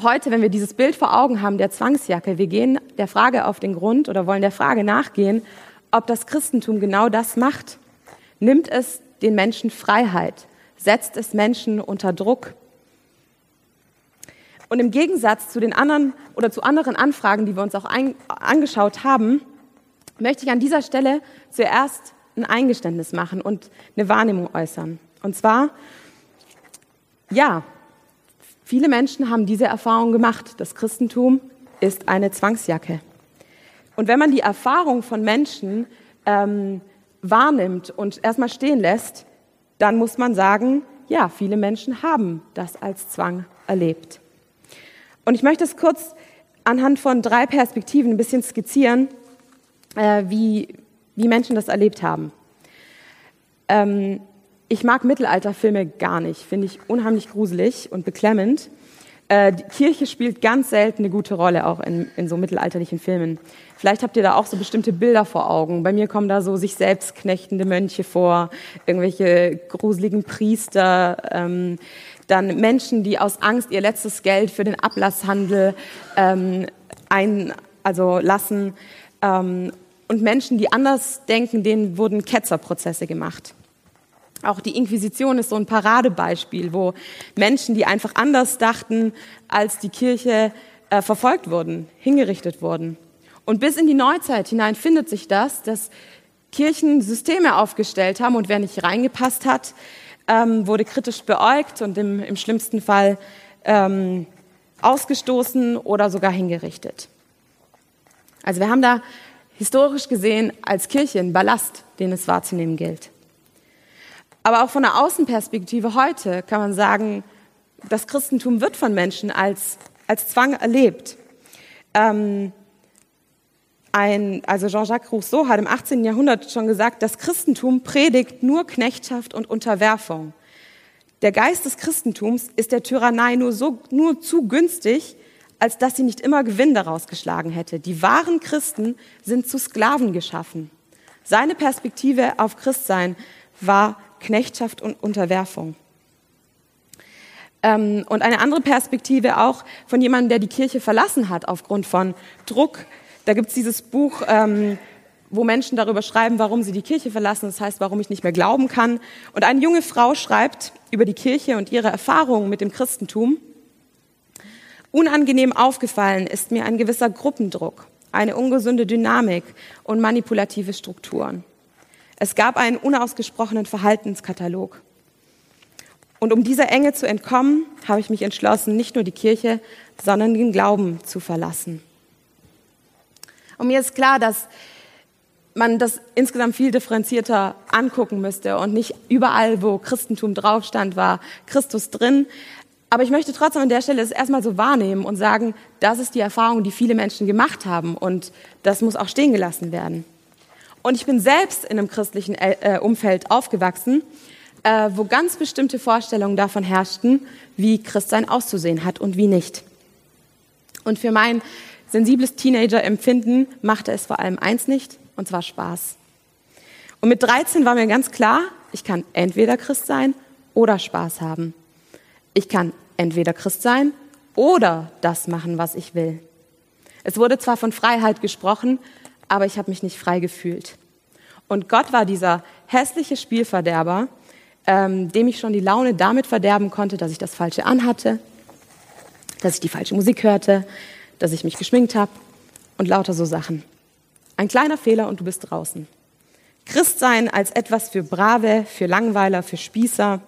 Heute, wenn wir dieses Bild vor Augen haben, der Zwangsjacke, wir gehen der Frage auf den Grund oder wollen der Frage nachgehen, ob das Christentum genau das macht. Nimmt es den Menschen Freiheit? Setzt es Menschen unter Druck? Und im Gegensatz zu den anderen oder zu anderen Anfragen, die wir uns auch ein, angeschaut haben, möchte ich an dieser Stelle zuerst ein Eingeständnis machen und eine Wahrnehmung äußern. Und zwar, ja, viele Menschen haben diese Erfahrung gemacht. Das Christentum ist eine Zwangsjacke. Und wenn man die Erfahrung von Menschen ähm, wahrnimmt und erstmal stehen lässt, dann muss man sagen, ja, viele Menschen haben das als Zwang erlebt. Und ich möchte es kurz anhand von drei Perspektiven ein bisschen skizzieren, äh, wie, wie Menschen das erlebt haben. Ähm, ich mag Mittelalterfilme gar nicht, finde ich unheimlich gruselig und beklemmend. Äh, die Kirche spielt ganz selten eine gute Rolle, auch in, in so mittelalterlichen Filmen. Vielleicht habt ihr da auch so bestimmte Bilder vor Augen. Bei mir kommen da so sich selbst knechtende Mönche vor, irgendwelche gruseligen Priester, ähm, dann Menschen, die aus Angst ihr letztes Geld für den Ablasshandel ähm, ein, also lassen. Ähm, und Menschen, die anders denken, denen wurden Ketzerprozesse gemacht. Auch die Inquisition ist so ein Paradebeispiel, wo Menschen, die einfach anders dachten als die Kirche, äh, verfolgt wurden, hingerichtet wurden. Und bis in die Neuzeit hinein findet sich das, dass Kirchen Systeme aufgestellt haben und wer nicht reingepasst hat, ähm, wurde kritisch beäugt und im, im schlimmsten Fall ähm, ausgestoßen oder sogar hingerichtet. Also wir haben da historisch gesehen als Kirche einen Ballast, den es wahrzunehmen gilt. Aber auch von der Außenperspektive heute kann man sagen, das Christentum wird von Menschen als, als Zwang erlebt. Ähm, ein, also Jean-Jacques Rousseau hat im 18. Jahrhundert schon gesagt, das Christentum predigt nur Knechtschaft und Unterwerfung. Der Geist des Christentums ist der Tyrannei nur, so, nur zu günstig, als dass sie nicht immer Gewinn daraus geschlagen hätte. Die wahren Christen sind zu Sklaven geschaffen. Seine Perspektive auf Christsein war Knechtschaft und Unterwerfung. Ähm, und eine andere Perspektive auch von jemandem, der die Kirche verlassen hat aufgrund von Druck, da gibt es dieses Buch, ähm, wo Menschen darüber schreiben, warum sie die Kirche verlassen, das heißt, warum ich nicht mehr glauben kann. Und eine junge Frau schreibt über die Kirche und ihre Erfahrungen mit dem Christentum. Unangenehm aufgefallen ist mir ein gewisser Gruppendruck, eine ungesunde Dynamik und manipulative Strukturen. Es gab einen unausgesprochenen Verhaltenskatalog. Und um dieser Enge zu entkommen, habe ich mich entschlossen, nicht nur die Kirche, sondern den Glauben zu verlassen. Und mir ist klar, dass man das insgesamt viel differenzierter angucken müsste und nicht überall, wo Christentum drauf stand, war Christus drin. Aber ich möchte trotzdem an der Stelle es erstmal so wahrnehmen und sagen, das ist die Erfahrung, die viele Menschen gemacht haben und das muss auch stehen gelassen werden. Und ich bin selbst in einem christlichen äh, Umfeld aufgewachsen, äh, wo ganz bestimmte Vorstellungen davon herrschten, wie Christsein auszusehen hat und wie nicht. Und für mein sensibles Teenager-Empfinden machte es vor allem eins nicht, und zwar Spaß. Und mit 13 war mir ganz klar, ich kann entweder Christ sein oder Spaß haben. Ich kann entweder Christ sein oder das machen, was ich will. Es wurde zwar von Freiheit gesprochen, aber ich habe mich nicht frei gefühlt. Und Gott war dieser hässliche Spielverderber, ähm, dem ich schon die Laune damit verderben konnte, dass ich das Falsche anhatte, dass ich die falsche Musik hörte, dass ich mich geschminkt habe und lauter so Sachen. Ein kleiner Fehler und du bist draußen. Christsein als etwas für Brave, für Langweiler, für Spießer.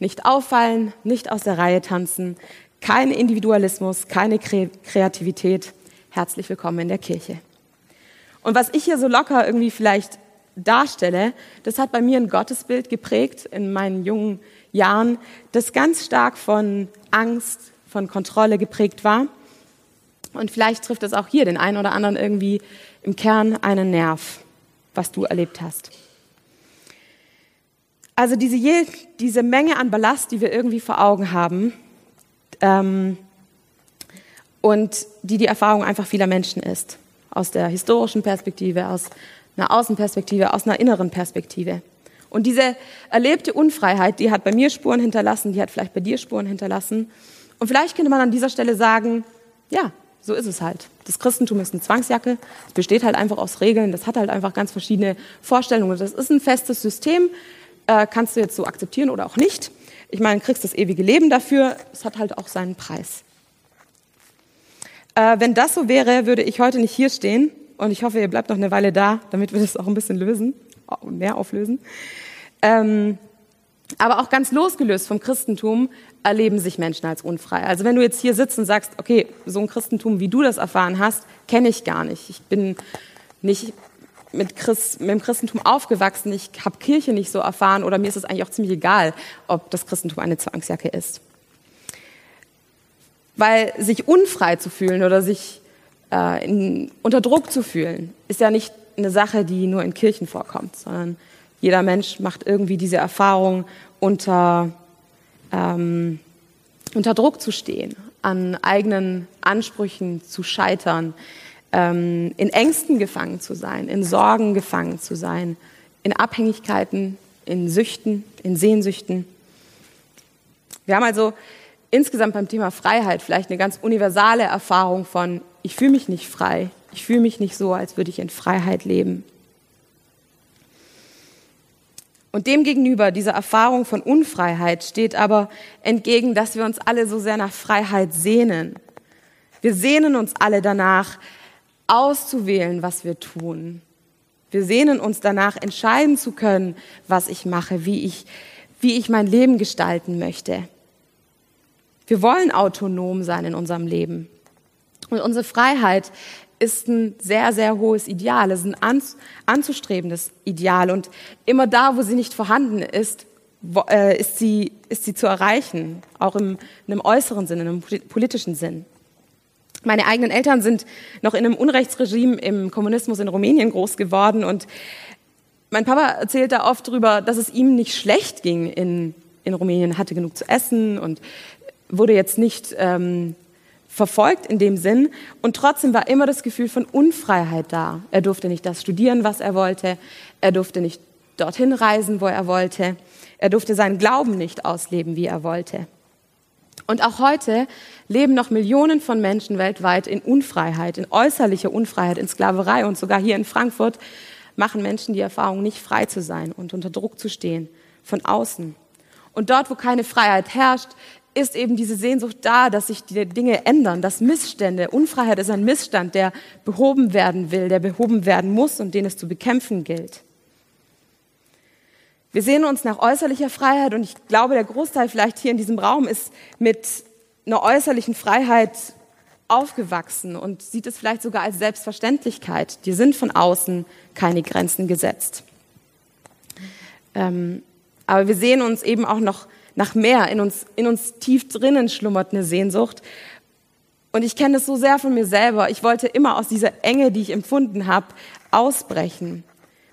Nicht auffallen, nicht aus der Reihe tanzen, kein Individualismus, keine Kreativität. Herzlich willkommen in der Kirche. Und was ich hier so locker irgendwie vielleicht darstelle, das hat bei mir ein Gottesbild geprägt in meinen jungen Jahren, das ganz stark von Angst, von Kontrolle geprägt war und vielleicht trifft es auch hier den einen oder anderen irgendwie im Kern einen Nerv, was du erlebt hast. Also diese, diese Menge an Ballast, die wir irgendwie vor Augen haben ähm, und die die Erfahrung einfach vieler Menschen ist, aus der historischen Perspektive, aus einer Außenperspektive, aus einer inneren Perspektive. Und diese erlebte Unfreiheit, die hat bei mir Spuren hinterlassen, die hat vielleicht bei dir Spuren hinterlassen Und vielleicht könnte man an dieser Stelle sagen, ja, so ist es halt. Das Christentum ist eine Zwangsjacke, es besteht halt einfach aus Regeln, das hat halt einfach ganz verschiedene Vorstellungen. Das ist ein festes System, äh, kannst du jetzt so akzeptieren oder auch nicht. Ich meine, kriegst das ewige Leben dafür, es hat halt auch seinen Preis. Äh, wenn das so wäre, würde ich heute nicht hier stehen und ich hoffe, ihr bleibt noch eine Weile da, damit wir das auch ein bisschen lösen, mehr auflösen. Ähm, aber auch ganz losgelöst vom Christentum erleben sich Menschen als unfrei. Also wenn du jetzt hier sitzt und sagst, okay, so ein Christentum, wie du das erfahren hast, kenne ich gar nicht. Ich bin nicht mit, Christ, mit dem Christentum aufgewachsen, ich habe Kirche nicht so erfahren oder mir ist es eigentlich auch ziemlich egal, ob das Christentum eine Zwangsjacke ist. Weil sich unfrei zu fühlen oder sich äh, in, unter Druck zu fühlen, ist ja nicht eine Sache, die nur in Kirchen vorkommt, sondern jeder Mensch macht irgendwie diese Erfahrung, unter, ähm, unter Druck zu stehen, an eigenen Ansprüchen zu scheitern, ähm, in Ängsten gefangen zu sein, in Sorgen gefangen zu sein, in Abhängigkeiten, in Süchten, in Sehnsüchten. Wir haben also insgesamt beim Thema Freiheit vielleicht eine ganz universale Erfahrung von, ich fühle mich nicht frei, ich fühle mich nicht so, als würde ich in Freiheit leben. Und demgegenüber dieser Erfahrung von Unfreiheit steht aber entgegen, dass wir uns alle so sehr nach Freiheit sehnen. Wir sehnen uns alle danach, auszuwählen, was wir tun. Wir sehnen uns danach, entscheiden zu können, was ich mache, wie ich, wie ich mein Leben gestalten möchte. Wir wollen autonom sein in unserem Leben. Und unsere Freiheit ist ein sehr, sehr hohes Ideal, ist ein anzustrebendes Ideal. Und immer da, wo sie nicht vorhanden ist, äh, ist sie, ist sie zu erreichen, auch im, in einem äußeren Sinn, in einem politischen Sinn. Meine eigenen Eltern sind noch in einem Unrechtsregime im Kommunismus in Rumänien groß geworden und mein Papa erzählt da oft darüber, dass es ihm nicht schlecht ging in, in Rumänien, hatte genug zu essen und wurde jetzt nicht ähm, verfolgt in dem Sinn. Und trotzdem war immer das Gefühl von Unfreiheit da. Er durfte nicht das studieren, was er wollte. Er durfte nicht dorthin reisen, wo er wollte. Er durfte seinen Glauben nicht ausleben, wie er wollte. Und auch heute leben noch Millionen von Menschen weltweit in Unfreiheit, in äußerlicher Unfreiheit, in Sklaverei. Und sogar hier in Frankfurt machen Menschen die Erfahrung, nicht frei zu sein und unter Druck zu stehen von außen. Und dort, wo keine Freiheit herrscht, ist eben diese Sehnsucht da, dass sich die Dinge ändern, dass Missstände, Unfreiheit ist ein Missstand, der behoben werden will, der behoben werden muss und den es zu bekämpfen gilt. Wir sehen uns nach äußerlicher Freiheit und ich glaube, der Großteil vielleicht hier in diesem Raum ist mit einer äußerlichen Freiheit aufgewachsen und sieht es vielleicht sogar als Selbstverständlichkeit. Dir sind von außen keine Grenzen gesetzt. Ähm, aber wir sehen uns eben auch noch nach mehr. In uns, in uns tief drinnen schlummert eine Sehnsucht. Und ich kenne es so sehr von mir selber. Ich wollte immer aus dieser Enge, die ich empfunden habe, ausbrechen.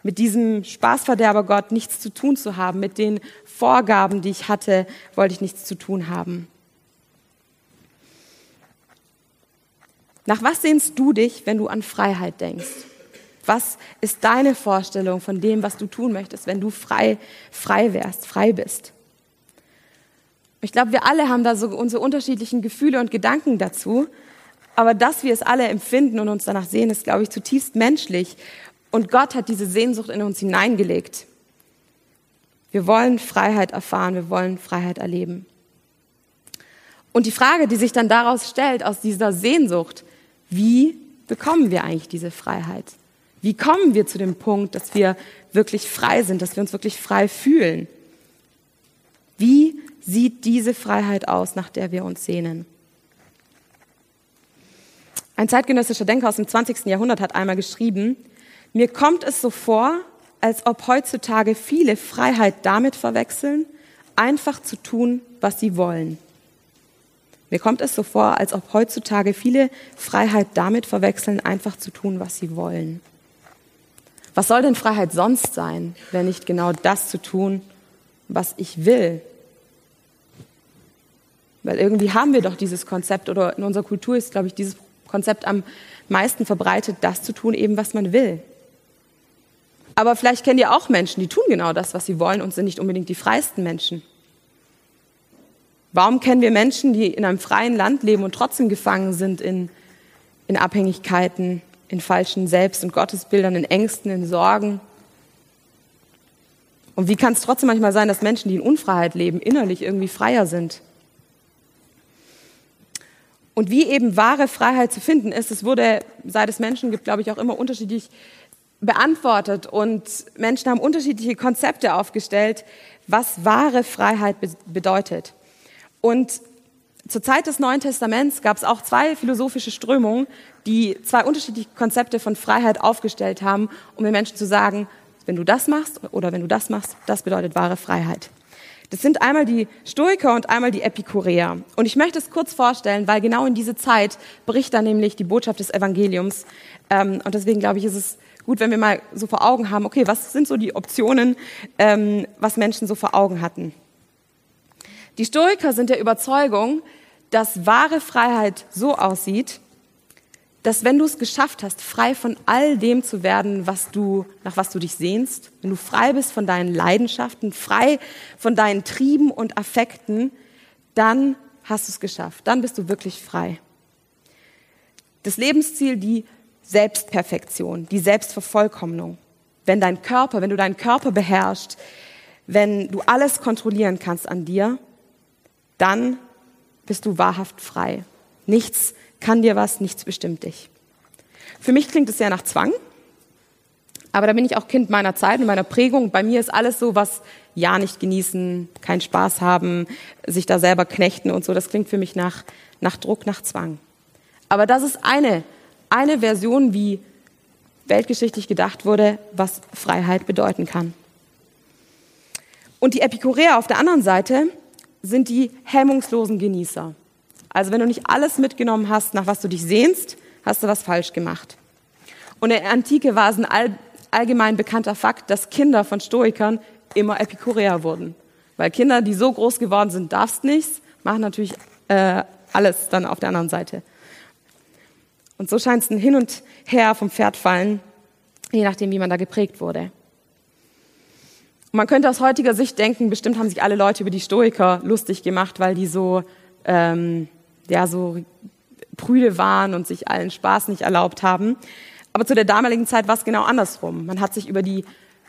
Mit diesem Spaßverderber Gott nichts zu tun zu haben. Mit den Vorgaben, die ich hatte, wollte ich nichts zu tun haben. Nach was sehnst du dich, wenn du an Freiheit denkst? Was ist deine Vorstellung von dem, was du tun möchtest, wenn du frei, frei wärst, frei bist? Ich glaube, wir alle haben da so unsere unterschiedlichen Gefühle und Gedanken dazu. Aber dass wir es alle empfinden und uns danach sehen, ist, glaube ich, zutiefst menschlich. Und Gott hat diese Sehnsucht in uns hineingelegt. Wir wollen Freiheit erfahren, wir wollen Freiheit erleben. Und die Frage, die sich dann daraus stellt, aus dieser Sehnsucht, wie bekommen wir eigentlich diese Freiheit? Wie kommen wir zu dem Punkt, dass wir wirklich frei sind, dass wir uns wirklich frei fühlen? Wie sieht diese Freiheit aus, nach der wir uns sehnen? Ein zeitgenössischer Denker aus dem 20. Jahrhundert hat einmal geschrieben, mir kommt es so vor, als ob heutzutage viele Freiheit damit verwechseln, einfach zu tun, was sie wollen. Mir kommt es so vor, als ob heutzutage viele Freiheit damit verwechseln, einfach zu tun, was sie wollen. Was soll denn Freiheit sonst sein, wenn nicht genau das zu tun, was ich will, weil irgendwie haben wir doch dieses Konzept oder in unserer Kultur ist, glaube ich, dieses Konzept am meisten verbreitet, das zu tun, eben was man will. Aber vielleicht kennt ihr auch Menschen, die tun genau das, was sie wollen und sind nicht unbedingt die freisten Menschen. Warum kennen wir Menschen, die in einem freien Land leben und trotzdem gefangen sind in, in Abhängigkeiten, in falschen Selbst- und Gottesbildern, in Ängsten, in Sorgen? Und wie kann es trotzdem manchmal sein, dass Menschen, die in Unfreiheit leben, innerlich irgendwie freier sind? Und wie eben wahre Freiheit zu finden ist, es wurde, seit es Menschen gibt, glaube ich, auch immer unterschiedlich beantwortet. Und Menschen haben unterschiedliche Konzepte aufgestellt, was wahre Freiheit bedeutet. Und zur Zeit des Neuen Testaments gab es auch zwei philosophische Strömungen, die zwei unterschiedliche Konzepte von Freiheit aufgestellt haben, um den Menschen zu sagen, wenn du das machst oder wenn du das machst, das bedeutet wahre Freiheit. Das sind einmal die Stoiker und einmal die Epikureer. Und ich möchte es kurz vorstellen, weil genau in diese Zeit bricht dann nämlich die Botschaft des Evangeliums. Ähm, und deswegen glaube ich, ist es gut, wenn wir mal so vor Augen haben, okay, was sind so die Optionen, ähm, was Menschen so vor Augen hatten. Die Stoiker sind der Überzeugung, dass wahre Freiheit so aussieht, dass wenn du es geschafft hast, frei von all dem zu werden, was du, nach was du dich sehnst, wenn du frei bist von deinen Leidenschaften, frei von deinen Trieben und Affekten, dann hast du es geschafft. Dann bist du wirklich frei. Das Lebensziel, die Selbstperfektion, die Selbstvervollkommnung. Wenn dein Körper, wenn du deinen Körper beherrschst, wenn du alles kontrollieren kannst an dir, dann bist du wahrhaft frei. Nichts kann dir was, nichts bestimmt dich. Für mich klingt es sehr nach Zwang, aber da bin ich auch Kind meiner Zeit und meiner Prägung. Bei mir ist alles so, was ja nicht genießen, keinen Spaß haben, sich da selber knechten und so. Das klingt für mich nach, nach Druck, nach Zwang. Aber das ist eine, eine Version, wie weltgeschichtlich gedacht wurde, was Freiheit bedeuten kann. Und die Epikureer auf der anderen Seite, sind die hemmungslosen Genießer. Also wenn du nicht alles mitgenommen hast, nach was du dich sehnst, hast du was falsch gemacht. Und in der Antike war es ein all, allgemein bekannter Fakt, dass Kinder von Stoikern immer Epikureer wurden. Weil Kinder, die so groß geworden sind, darfst nichts, machen natürlich äh, alles dann auf der anderen Seite. Und so scheint es ein Hin und Her vom Pferd fallen, je nachdem, wie man da geprägt wurde. Man könnte aus heutiger Sicht denken, bestimmt haben sich alle Leute über die Stoiker lustig gemacht, weil die so, ähm, ja, so prüde waren und sich allen Spaß nicht erlaubt haben. Aber zu der damaligen Zeit war es genau andersrum. Man hat sich über die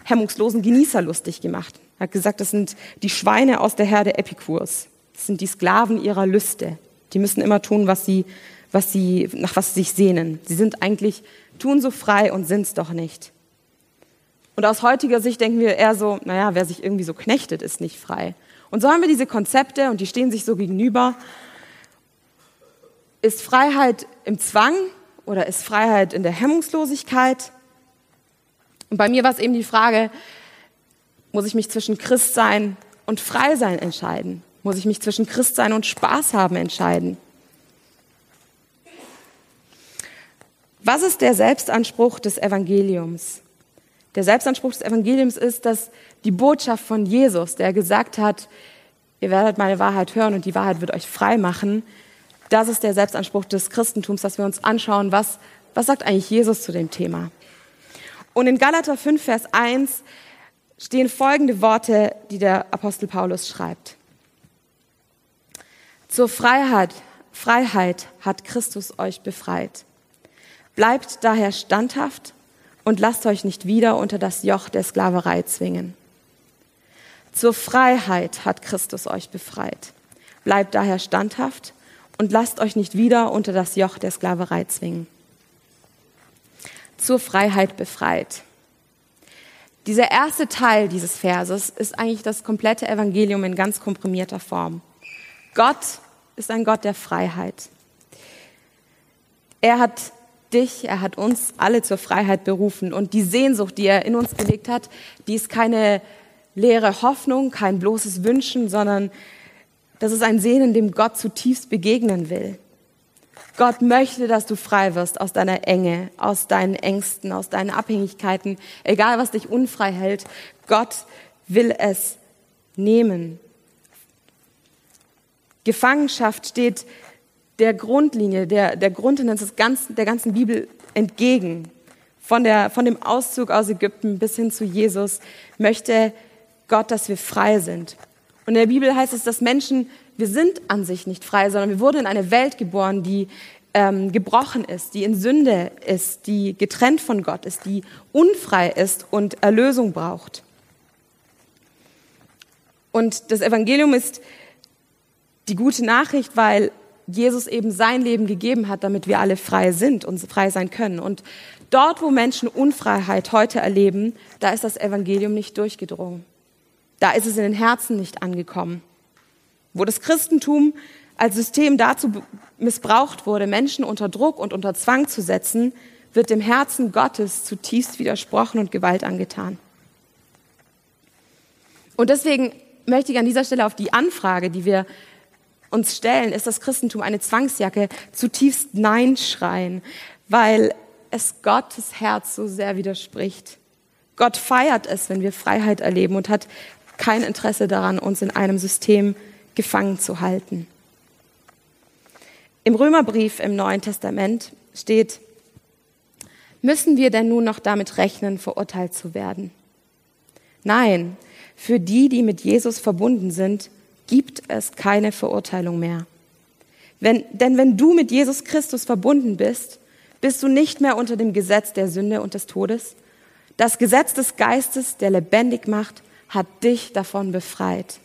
hemmungslosen Genießer lustig gemacht. Man hat gesagt, das sind die Schweine aus der Herde Epikurs. Das sind die Sklaven ihrer Lüste. Die müssen immer tun, was sie, was sie, nach was sie sich sehnen. Sie sind eigentlich, tun so frei und sind's doch nicht. Und aus heutiger Sicht denken wir eher so, naja, wer sich irgendwie so knechtet, ist nicht frei. Und so haben wir diese Konzepte und die stehen sich so gegenüber. Ist Freiheit im Zwang oder ist Freiheit in der Hemmungslosigkeit? Und bei mir war es eben die Frage, muss ich mich zwischen Christsein und Freisein entscheiden? Muss ich mich zwischen Christsein und Spaß haben entscheiden? Was ist der Selbstanspruch des Evangeliums? Der Selbstanspruch des Evangeliums ist, dass die Botschaft von Jesus, der gesagt hat, ihr werdet meine Wahrheit hören und die Wahrheit wird euch frei machen, das ist der Selbstanspruch des Christentums, dass wir uns anschauen, was, was sagt eigentlich Jesus zu dem Thema. Und in Galater 5, Vers 1 stehen folgende Worte, die der Apostel Paulus schreibt. Zur Freiheit, Freiheit hat Christus euch befreit. Bleibt daher standhaft und lasst euch nicht wieder unter das Joch der Sklaverei zwingen. Zur Freiheit hat Christus euch befreit. Bleibt daher standhaft und lasst euch nicht wieder unter das Joch der Sklaverei zwingen. Zur Freiheit befreit. Dieser erste Teil dieses Verses ist eigentlich das komplette Evangelium in ganz komprimierter Form. Gott ist ein Gott der Freiheit. Er hat dich, er hat uns alle zur Freiheit berufen. Und die Sehnsucht, die er in uns gelegt hat, die ist keine leere Hoffnung, kein bloßes Wünschen, sondern das ist ein Sehnen, dem Gott zutiefst begegnen will. Gott möchte, dass du frei wirst aus deiner Enge, aus deinen Ängsten, aus deinen Abhängigkeiten, egal was dich unfrei hält. Gott will es nehmen. Gefangenschaft steht der Grundlinie, der, der Grundtendenz der ganzen Bibel entgegen. Von, der, von dem Auszug aus Ägypten bis hin zu Jesus möchte Gott, dass wir frei sind. Und in der Bibel heißt es, dass Menschen wir sind an sich nicht frei, sondern wir wurden in eine Welt geboren, die ähm, gebrochen ist, die in Sünde ist, die getrennt von Gott ist, die unfrei ist und Erlösung braucht. Und das Evangelium ist die gute Nachricht, weil Jesus eben sein Leben gegeben hat, damit wir alle frei sind und frei sein können. Und dort, wo Menschen Unfreiheit heute erleben, da ist das Evangelium nicht durchgedrungen. Da ist es in den Herzen nicht angekommen. Wo das Christentum als System dazu missbraucht wurde, Menschen unter Druck und unter Zwang zu setzen, wird dem Herzen Gottes zutiefst widersprochen und Gewalt angetan. Und deswegen möchte ich an dieser Stelle auf die Anfrage, die wir uns stellen, ist das Christentum eine Zwangsjacke, zutiefst Nein schreien, weil es Gottes Herz so sehr widerspricht. Gott feiert es, wenn wir Freiheit erleben und hat kein Interesse daran, uns in einem System gefangen zu halten. Im Römerbrief im Neuen Testament steht, müssen wir denn nun noch damit rechnen, verurteilt zu werden? Nein, für die, die mit Jesus verbunden sind, gibt es keine Verurteilung mehr. Wenn, denn wenn du mit Jesus Christus verbunden bist, bist du nicht mehr unter dem Gesetz der Sünde und des Todes. Das Gesetz des Geistes, der lebendig macht, hat dich davon befreit.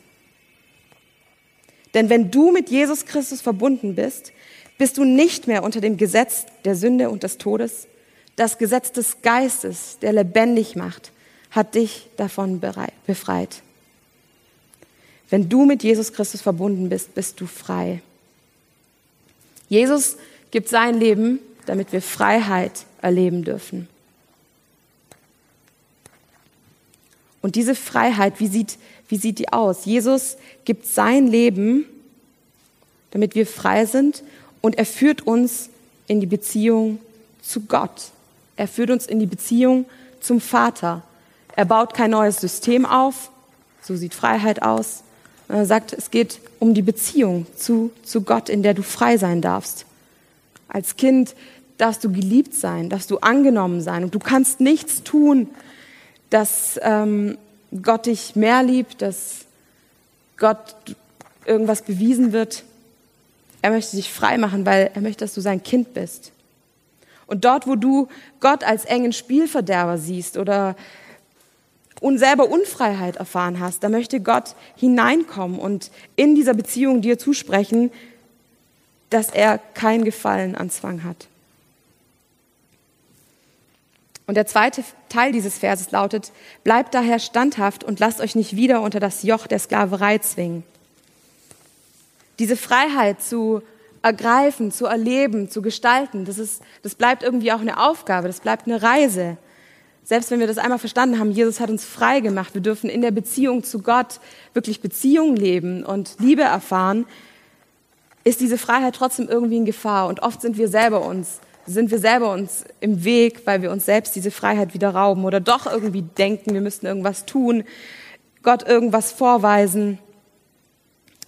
Denn wenn du mit Jesus Christus verbunden bist, bist du nicht mehr unter dem Gesetz der Sünde und des Todes. Das Gesetz des Geistes, der lebendig macht, hat dich davon befreit. Wenn du mit Jesus Christus verbunden bist, bist du frei. Jesus gibt sein Leben, damit wir Freiheit erleben dürfen. Und diese Freiheit, wie sieht, wie sieht die aus? Jesus gibt sein Leben, damit wir frei sind und er führt uns in die Beziehung zu Gott. Er führt uns in die Beziehung zum Vater. Er baut kein neues System auf, so sieht Freiheit aus, er sagt, es geht um die Beziehung zu, zu Gott, in der du frei sein darfst. Als Kind darfst du geliebt sein, darfst du angenommen sein und du kannst nichts tun, dass ähm, Gott dich mehr liebt, dass Gott irgendwas bewiesen wird. Er möchte dich frei machen, weil er möchte, dass du sein Kind bist. Und dort, wo du Gott als engen Spielverderber siehst oder und selber Unfreiheit erfahren hast, da möchte Gott hineinkommen und in dieser Beziehung dir zusprechen, dass er kein Gefallen an Zwang hat. Und der zweite Teil dieses Verses lautet, bleibt daher standhaft und lasst euch nicht wieder unter das Joch der Sklaverei zwingen. Diese Freiheit zu ergreifen, zu erleben, zu gestalten, das, ist, das bleibt irgendwie auch eine Aufgabe, das bleibt eine Reise. Selbst wenn wir das einmal verstanden haben, Jesus hat uns frei gemacht, wir dürfen in der Beziehung zu Gott wirklich Beziehung leben und Liebe erfahren, ist diese Freiheit trotzdem irgendwie in Gefahr. Und oft sind wir selber uns, sind wir selber uns im Weg, weil wir uns selbst diese Freiheit wieder rauben oder doch irgendwie denken, wir müssten irgendwas tun, Gott irgendwas vorweisen,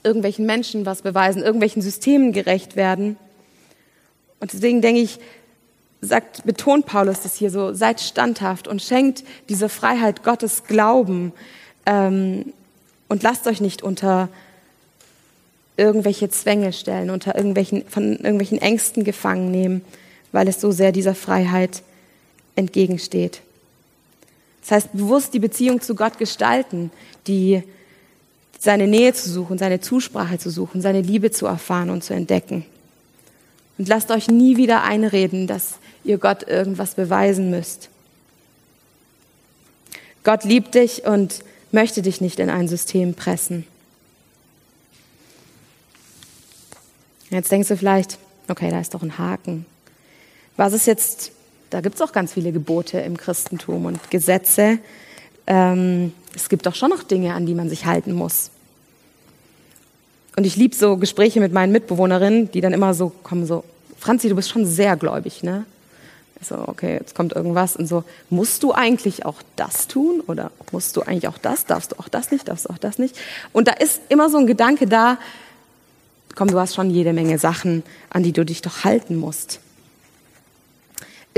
irgendwelchen Menschen was beweisen, irgendwelchen Systemen gerecht werden. Und deswegen denke ich, sagt, betont Paulus das hier so, seid standhaft und schenkt diese Freiheit Gottes Glauben ähm, und lasst euch nicht unter irgendwelche Zwänge stellen, unter irgendwelchen, von irgendwelchen Ängsten gefangen nehmen, weil es so sehr dieser Freiheit entgegensteht. Das heißt, bewusst die Beziehung zu Gott gestalten, die seine Nähe zu suchen, seine Zusprache zu suchen, seine Liebe zu erfahren und zu entdecken. Und lasst euch nie wieder einreden, dass ihr Gott irgendwas beweisen müsst. Gott liebt dich und möchte dich nicht in ein System pressen. Jetzt denkst du vielleicht, okay, da ist doch ein Haken. Was ist jetzt, da gibt es auch ganz viele Gebote im Christentum und Gesetze. Ähm, es gibt doch schon noch Dinge, an die man sich halten muss. Und ich liebe so Gespräche mit meinen Mitbewohnerinnen, die dann immer so kommen, so, Franzi, du bist schon sehr gläubig, ne? so, okay, jetzt kommt irgendwas und so, musst du eigentlich auch das tun oder musst du eigentlich auch das, darfst du auch das nicht, darfst du auch das nicht? Und da ist immer so ein Gedanke da, komm, du hast schon jede Menge Sachen, an die du dich doch halten musst.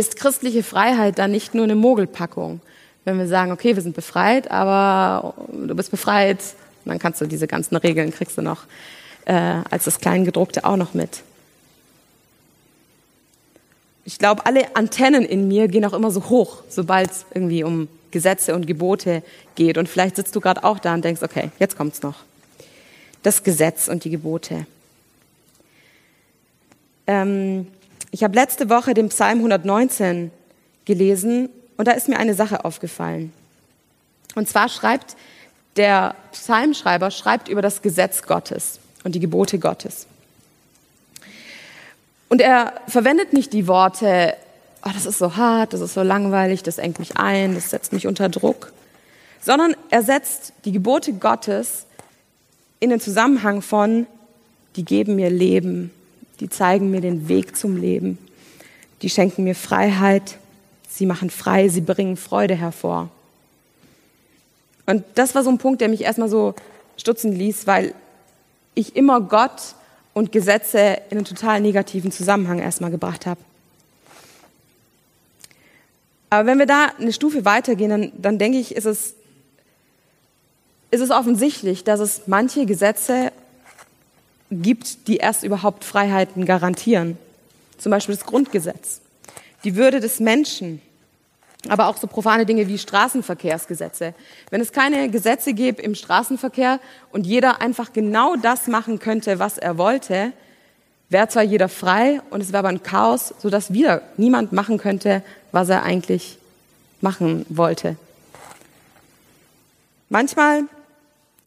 Ist christliche Freiheit dann nicht nur eine Mogelpackung? Wenn wir sagen, okay, wir sind befreit, aber du bist befreit, dann kannst du diese ganzen Regeln, kriegst du noch. äh, als das Kleingedruckte auch noch mit. Ich glaube, alle Antennen in mir gehen auch immer so hoch, sobald es irgendwie um Gesetze und Gebote geht. Und vielleicht sitzt du gerade auch da und denkst, okay, jetzt kommt's noch. Das Gesetz und die Gebote. Ähm, ich habe letzte Woche den Psalm 119 gelesen und da ist mir eine Sache aufgefallen. Und zwar schreibt der Psalmschreiber schreibt über das Gesetz Gottes und die Gebote Gottes. Und er verwendet nicht die Worte, oh, das ist so hart, das ist so langweilig, das engt mich ein, das setzt mich unter Druck, sondern er setzt die Gebote Gottes in den Zusammenhang von, die geben mir Leben, die zeigen mir den Weg zum Leben, die schenken mir Freiheit, sie machen frei, sie bringen Freude hervor. Und das war so ein Punkt, der mich erstmal so stutzen ließ, weil ich immer Gott und Gesetze in einen total negativen Zusammenhang erstmal gebracht habe. Aber wenn wir da eine Stufe weitergehen, dann, dann denke ich, ist es, ist es offensichtlich, dass es manche Gesetze gibt, die erst überhaupt Freiheiten garantieren. Zum Beispiel das Grundgesetz, die Würde des Menschen, aber auch so profane Dinge wie Straßenverkehrsgesetze. Wenn es keine Gesetze gäbe im Straßenverkehr und jeder einfach genau das machen könnte, was er wollte, wäre zwar jeder frei und es wäre aber ein Chaos, sodass wieder niemand machen könnte, was er eigentlich machen wollte. Manchmal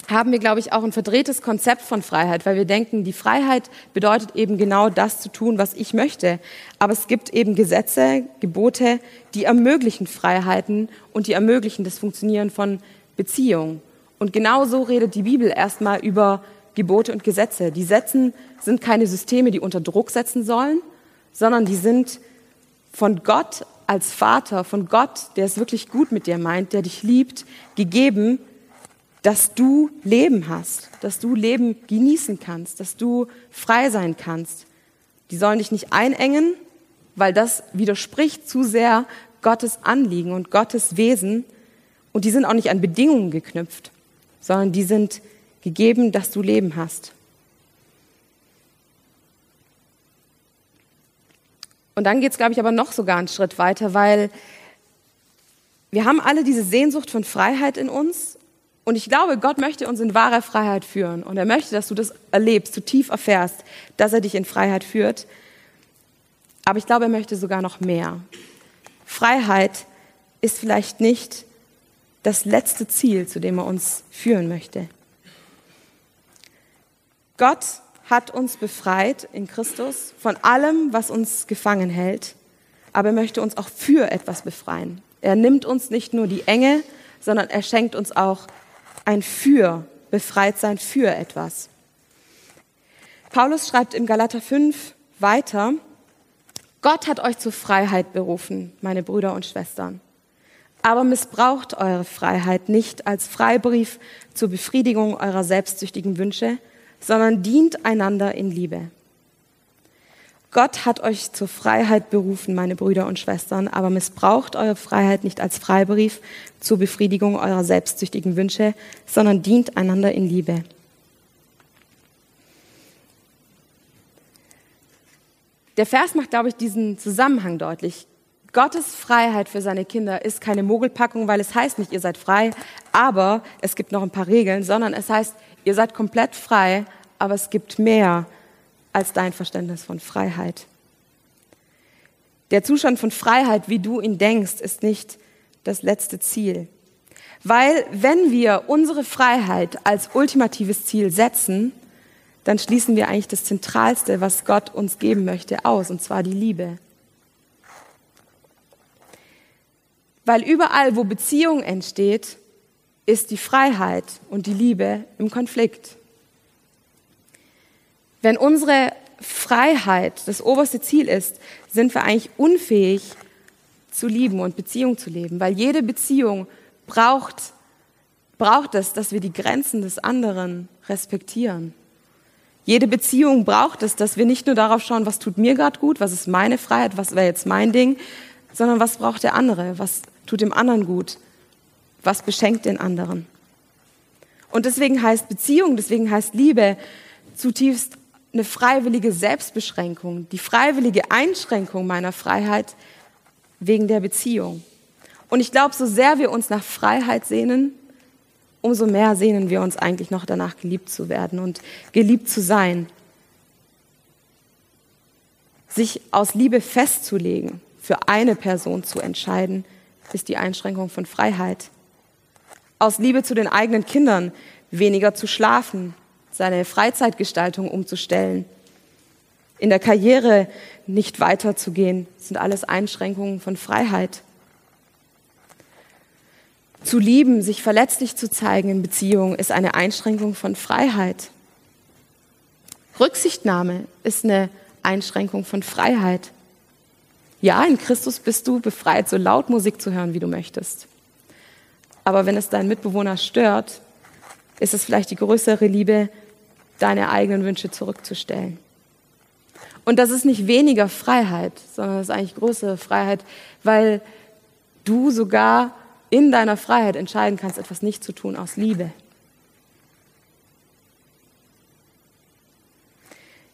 haben wir, glaube ich, auch ein verdrehtes Konzept von Freiheit, weil wir denken, die Freiheit bedeutet eben genau das zu tun, was ich möchte. Aber es gibt eben Gesetze, Gebote, die ermöglichen Freiheiten und die ermöglichen das Funktionieren von Beziehungen. Und genau so redet die Bibel erstmal über Gebote und Gesetze. Die Sätzen sind keine Systeme, die unter Druck setzen sollen, sondern die sind von Gott als Vater, von Gott, der es wirklich gut mit dir meint, der dich liebt, gegeben, dass du Leben hast, dass du Leben genießen kannst, dass du frei sein kannst. Die sollen dich nicht einengen, weil das widerspricht zu sehr Gottes Anliegen und Gottes Wesen. Und die sind auch nicht an Bedingungen geknüpft, sondern die sind gegeben, dass du Leben hast. Und dann geht es, glaube ich, aber noch sogar einen Schritt weiter, weil wir haben alle diese Sehnsucht von Freiheit in uns und ich glaube, Gott möchte uns in wahre Freiheit führen. Und er möchte, dass du das erlebst, du tief erfährst, dass er dich in Freiheit führt. Aber ich glaube, er möchte sogar noch mehr. Freiheit ist vielleicht nicht das letzte Ziel, zu dem er uns führen möchte. Gott hat uns befreit in Christus von allem, was uns gefangen hält, aber er möchte uns auch für etwas befreien. Er nimmt uns nicht nur die Enge, sondern er schenkt uns auch ein Für, befreit sein für etwas. Paulus schreibt im Galater 5 weiter, Gott hat euch zur Freiheit berufen, meine Brüder und Schwestern. Aber missbraucht eure Freiheit nicht als Freibrief zur Befriedigung eurer selbstsüchtigen Wünsche, sondern dient einander in Liebe. Gott hat euch zur Freiheit berufen, meine Brüder und Schwestern, aber missbraucht eure Freiheit nicht als Freibrief zur Befriedigung eurer selbstsüchtigen Wünsche, sondern dient einander in Liebe. Der Vers macht, glaube ich, diesen Zusammenhang deutlich. Gottes Freiheit für seine Kinder ist keine Mogelpackung, weil es heißt nicht, ihr seid frei, aber es gibt noch ein paar Regeln, sondern es heißt, ihr seid komplett frei, aber es gibt mehr als dein Verständnis von Freiheit. Der Zustand von Freiheit, wie du ihn denkst, ist nicht das letzte Ziel. Weil wenn wir unsere Freiheit als ultimatives Ziel setzen, dann schließen wir eigentlich das Zentralste, was Gott uns geben möchte, aus, und zwar die Liebe. Weil überall, wo Beziehung entsteht, ist die Freiheit und die Liebe im Konflikt. Wenn unsere Freiheit das oberste Ziel ist, sind wir eigentlich unfähig zu lieben und Beziehung zu leben, weil jede Beziehung braucht, braucht es, dass wir die Grenzen des anderen respektieren. Jede Beziehung braucht es, dass wir nicht nur darauf schauen, was tut mir gerade gut, was ist meine Freiheit, was wäre jetzt mein Ding, sondern was braucht der andere, was tut dem anderen gut, was beschenkt den anderen. Und deswegen heißt Beziehung, deswegen heißt Liebe, zutiefst eine freiwillige Selbstbeschränkung, die freiwillige Einschränkung meiner Freiheit wegen der Beziehung. Und ich glaube, so sehr wir uns nach Freiheit sehnen, umso mehr sehnen wir uns eigentlich noch danach, geliebt zu werden und geliebt zu sein. Sich aus Liebe festzulegen, für eine Person zu entscheiden, ist die Einschränkung von Freiheit. Aus Liebe zu den eigenen Kindern weniger zu schlafen, seine Freizeitgestaltung umzustellen, in der Karriere nicht weiterzugehen, sind alles Einschränkungen von Freiheit. Zu lieben, sich verletzlich zu zeigen in Beziehungen, ist eine Einschränkung von Freiheit. Rücksichtnahme ist eine Einschränkung von Freiheit. Ja, in Christus bist du befreit, so laut Musik zu hören, wie du möchtest. Aber wenn es deinen Mitbewohner stört, ist es vielleicht die größere Liebe, deine eigenen Wünsche zurückzustellen. Und das ist nicht weniger Freiheit, sondern das ist eigentlich größere Freiheit, weil du sogar in deiner Freiheit entscheiden kannst, etwas nicht zu tun aus Liebe.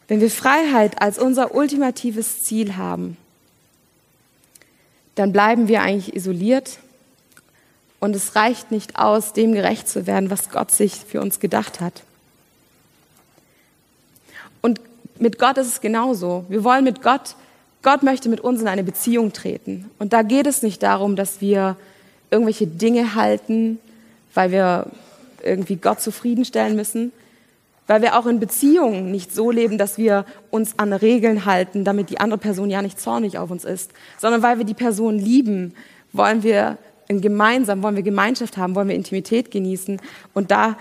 Wenn wir Freiheit als unser ultimatives Ziel haben, dann bleiben wir eigentlich isoliert und es reicht nicht aus, dem gerecht zu werden, was Gott sich für uns gedacht hat. Und mit Gott ist es genauso. Wir wollen mit Gott, Gott möchte mit uns in eine Beziehung treten. Und da geht es nicht darum, dass wir irgendwelche Dinge halten, weil wir irgendwie Gott zufriedenstellen müssen, weil wir auch in Beziehungen nicht so leben, dass wir uns an Regeln halten, damit die andere Person ja nicht zornig auf uns ist, sondern weil wir die Person lieben, wollen wir gemeinsam, wollen wir Gemeinschaft haben, wollen wir Intimität genießen und da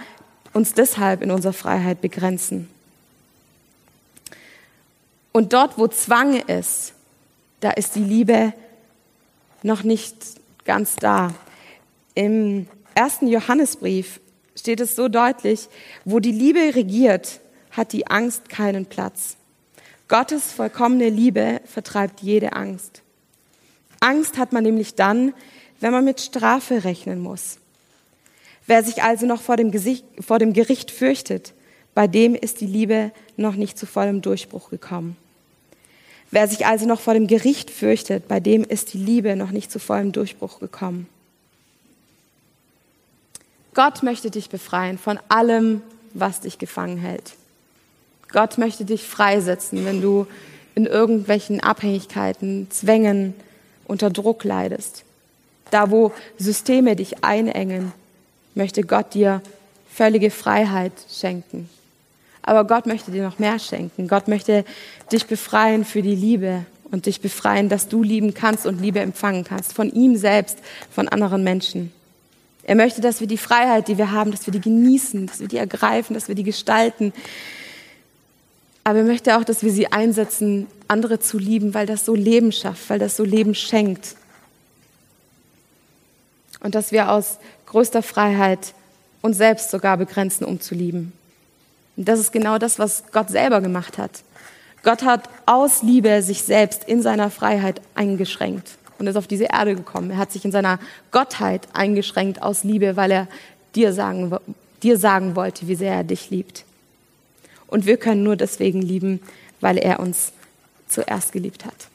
uns deshalb in unserer Freiheit begrenzen. Und dort, wo Zwang ist, da ist die Liebe noch nicht ganz da. Im ersten Johannesbrief steht es so deutlich, wo die Liebe regiert, hat die Angst keinen Platz. Gottes vollkommene Liebe vertreibt jede Angst. Angst hat man nämlich dann, wenn man mit Strafe rechnen muss. Wer sich also noch vor dem, Gesicht, vor dem Gericht fürchtet, bei dem ist die Liebe noch nicht zu vollem Durchbruch gekommen. Wer sich also noch vor dem Gericht fürchtet, bei dem ist die Liebe noch nicht zu vollem Durchbruch gekommen. Gott möchte dich befreien von allem, was dich gefangen hält. Gott möchte dich freisetzen, wenn du in irgendwelchen Abhängigkeiten, Zwängen, unter Druck leidest. Da, wo Systeme dich einengen, möchte Gott dir völlige Freiheit schenken. Aber Gott möchte dir noch mehr schenken. Gott möchte dich befreien für die Liebe und dich befreien, dass du lieben kannst und Liebe empfangen kannst. Von ihm selbst, von anderen Menschen. Er möchte, dass wir die Freiheit, die wir haben, dass wir die genießen, dass wir die ergreifen, dass wir die gestalten. Aber er möchte auch, dass wir sie einsetzen, andere zu lieben, weil das so Leben schafft, weil das so Leben schenkt. Und dass wir aus größter Freiheit uns selbst sogar begrenzen, um zu lieben. Das ist genau das, was Gott selber gemacht hat. Gott hat aus Liebe sich selbst in seiner Freiheit eingeschränkt und ist auf diese Erde gekommen. Er hat sich in seiner Gottheit eingeschränkt aus Liebe, weil er dir sagen, dir sagen wollte, wie sehr er dich liebt. Und wir können nur deswegen lieben, weil er uns zuerst geliebt hat.